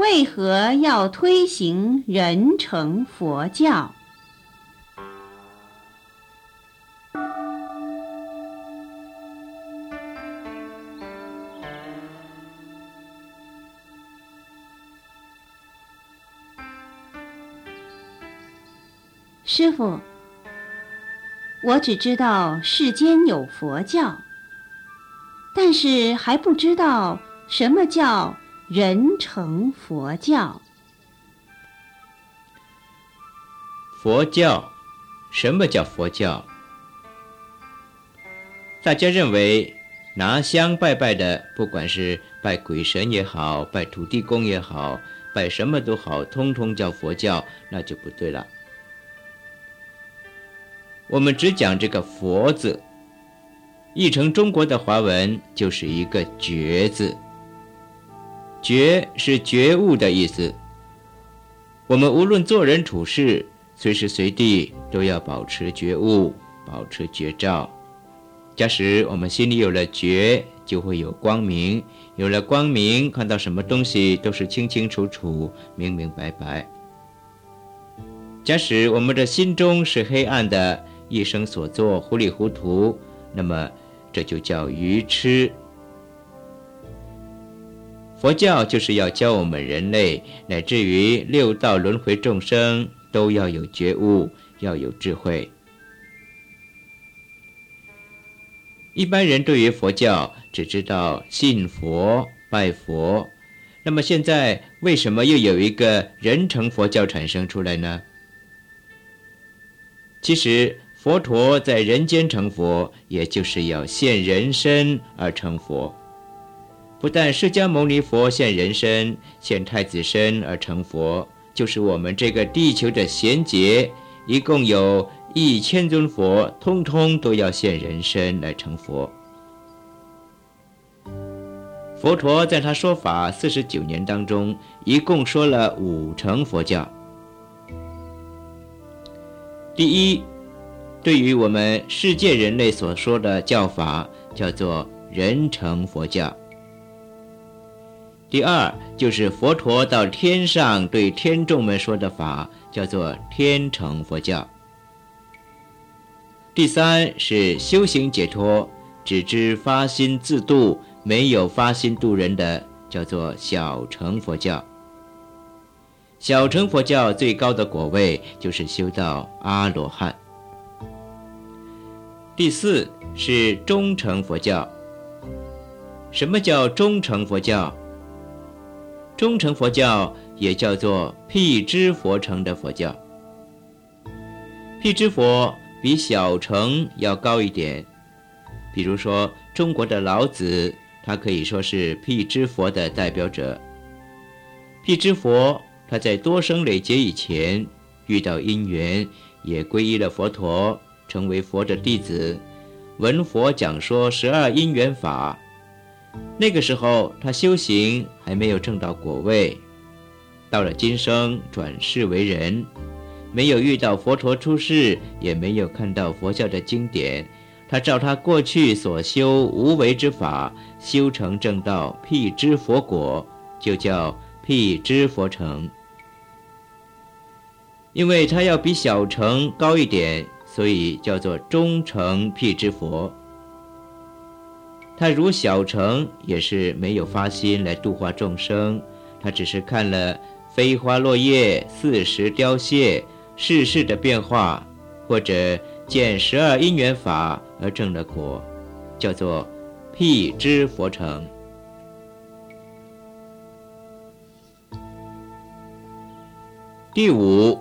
为何要推行人成佛教？师傅，我只知道世间有佛教，但是还不知道什么叫人成佛教。佛教，什么叫佛教？大家认为拿香拜拜的，不管是拜鬼神也好，拜土地公也好，拜什么都好，通通叫佛教，那就不对了。我们只讲这个“佛”字，译成中国的华文就是一个“觉”字。觉是觉悟的意思。我们无论做人处事，随时随地都要保持觉悟，保持觉照。假使我们心里有了觉，就会有光明；有了光明，看到什么东西都是清清楚楚、明明白白。假使我们的心中是黑暗的，一生所做糊里糊涂，那么这就叫愚痴。佛教就是要教我们人类，乃至于六道轮回众生，都要有觉悟，要有智慧。一般人对于佛教只知道信佛、拜佛，那么现在为什么又有一个人成佛教产生出来呢？其实。佛陀在人间成佛，也就是要现人身而成佛。不但释迦牟尼佛现人身、现太子身而成佛，就是我们这个地球的贤劫，一共有一千尊佛，通通都要现人身来成佛。佛陀在他说法四十九年当中，一共说了五成佛教。第一。对于我们世界人类所说的教法，叫做人成佛教。第二，就是佛陀到天上对天众们说的法，叫做天成佛教。第三是修行解脱，只知发心自度，没有发心度人的，叫做小乘佛教。小乘佛教最高的果位，就是修到阿罗汉。第四是忠诚佛教。什么叫忠诚佛教？忠诚佛教也叫做辟支佛成的佛教。辟支佛比小乘要高一点。比如说，中国的老子，他可以说是辟支佛的代表者。辟支佛他在多生累劫以前遇到因缘，也皈依了佛陀。成为佛的弟子，闻佛讲说十二因缘法。那个时候他修行还没有证到果位，到了今生转世为人，没有遇到佛陀出世，也没有看到佛教的经典。他照他过去所修无为之法，修成正道，辟支佛果，就叫辟支佛成。因为他要比小乘高一点。所以叫做中城辟支佛。他如小乘，也是没有发心来度化众生，他只是看了飞花落叶、四时凋谢、世事的变化，或者见十二因缘法而证了果，叫做辟支佛成。第五，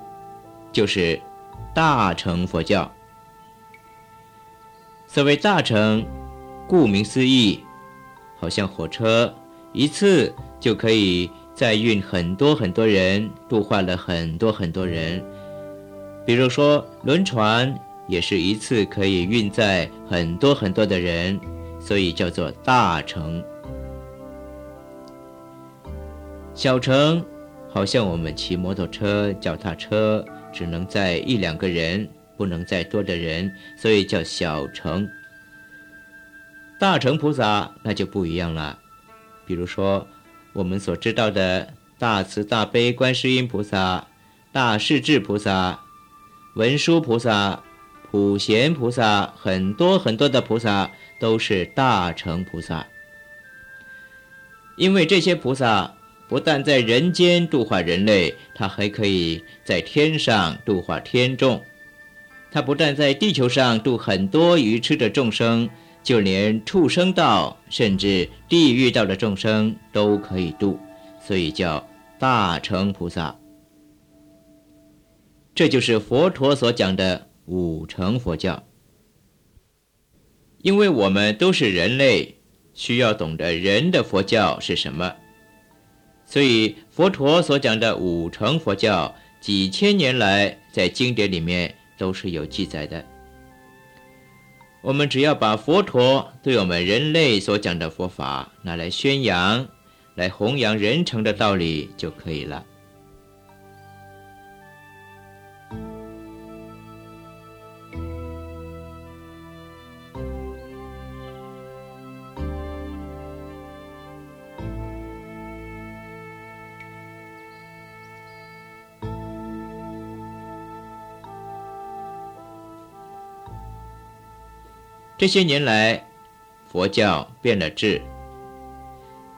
就是。大乘佛教，所谓大乘，顾名思义，好像火车，一次就可以载运很多很多人，度化了很多很多人。比如说轮船，也是一次可以运载很多很多的人，所以叫做大乘。小乘，好像我们骑摩托车、脚踏车。只能载一两个人，不能载多的人，所以叫小乘。大乘菩萨那就不一样了。比如说，我们所知道的大慈大悲观世音菩萨、大势至菩萨、文殊菩萨、普贤菩萨，很多很多的菩萨都是大乘菩萨。因为这些菩萨不但在人间度化人类，他还可以在天上度化天众。他不但在地球上度很多愚痴的众生，就连畜生道甚至地狱道的众生都可以度，所以叫大乘菩萨。这就是佛陀所讲的五乘佛教。因为我们都是人类。需要懂得人的佛教是什么，所以佛陀所讲的五乘佛教，几千年来在经典里面都是有记载的。我们只要把佛陀对我们人类所讲的佛法拿来宣扬，来弘扬人成的道理就可以了。这些年来，佛教变了质。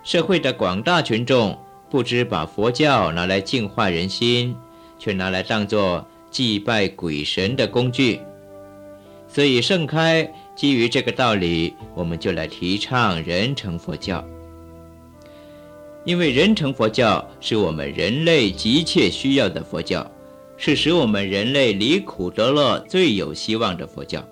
社会的广大群众不知把佛教拿来净化人心，却拿来当作祭拜鬼神的工具。所以盛开基于这个道理，我们就来提倡人成佛教。因为人成佛教是我们人类急切需要的佛教，是使我们人类离苦得乐最有希望的佛教。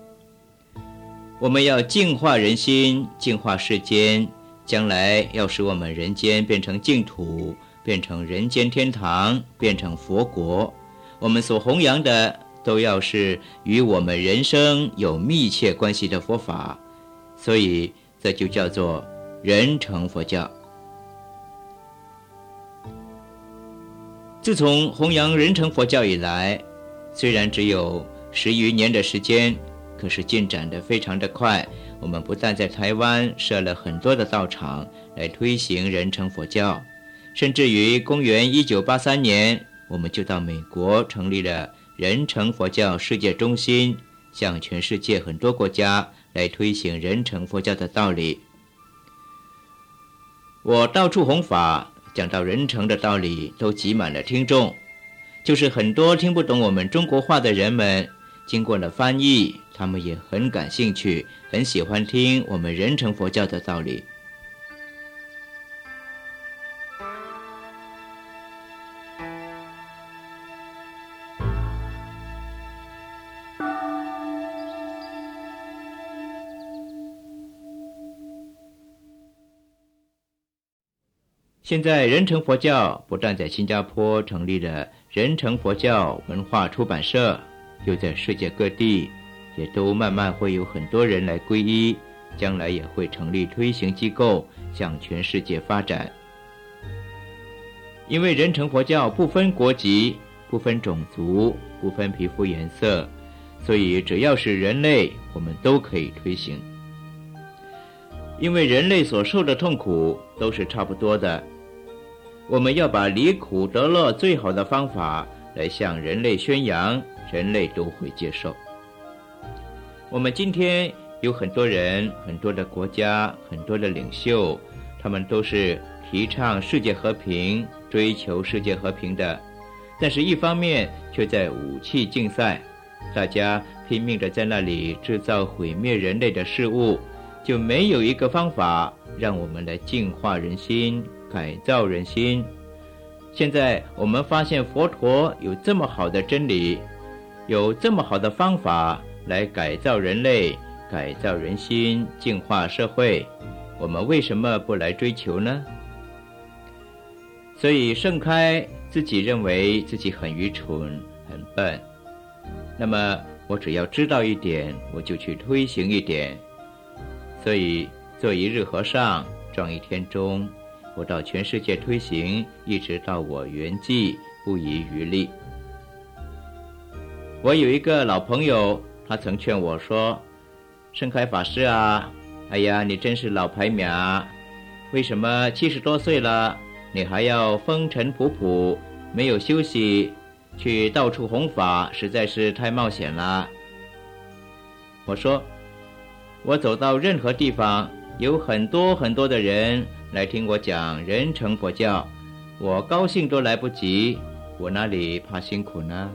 我们要净化人心，净化世间，将来要使我们人间变成净土，变成人间天堂，变成佛国。我们所弘扬的都要是与我们人生有密切关系的佛法，所以这就叫做人成佛教。自从弘扬人成佛教以来，虽然只有十余年的时间。可是进展得非常的快。我们不但在台湾设了很多的道场来推行人成佛教，甚至于公元一九八三年，我们就到美国成立了人成佛教世界中心，向全世界很多国家来推行人成佛教的道理。我到处弘法，讲到人成的道理，都挤满了听众，就是很多听不懂我们中国话的人们。经过了翻译，他们也很感兴趣，很喜欢听我们人成佛教的道理。现在人成佛教不但在新加坡成立了人成佛教文化出版社。又在世界各地，也都慢慢会有很多人来皈依，将来也会成立推行机构，向全世界发展。因为人成佛教不分国籍、不分种族、不分皮肤颜色，所以只要是人类，我们都可以推行。因为人类所受的痛苦都是差不多的，我们要把离苦得乐最好的方法来向人类宣扬。人类都会接受。我们今天有很多人、很多的国家、很多的领袖，他们都是提倡世界和平、追求世界和平的，但是一方面却在武器竞赛，大家拼命的在那里制造毁灭人类的事物，就没有一个方法让我们来净化人心、改造人心。现在我们发现佛陀有这么好的真理。有这么好的方法来改造人类、改造人心、净化社会，我们为什么不来追求呢？所以盛开自己认为自己很愚蠢、很笨，那么我只要知道一点，我就去推行一点。所以做一日和尚撞一天钟，我到全世界推行，一直到我圆寂，不遗余力。我有一个老朋友，他曾劝我说：“盛开法师啊，哎呀，你真是老牌苗，为什么七十多岁了你还要风尘仆仆，没有休息，去到处弘法，实在是太冒险了。我说，我走到任何地方，有很多很多的人来听我讲人成佛教，我高兴都来不及，我哪里怕辛苦呢？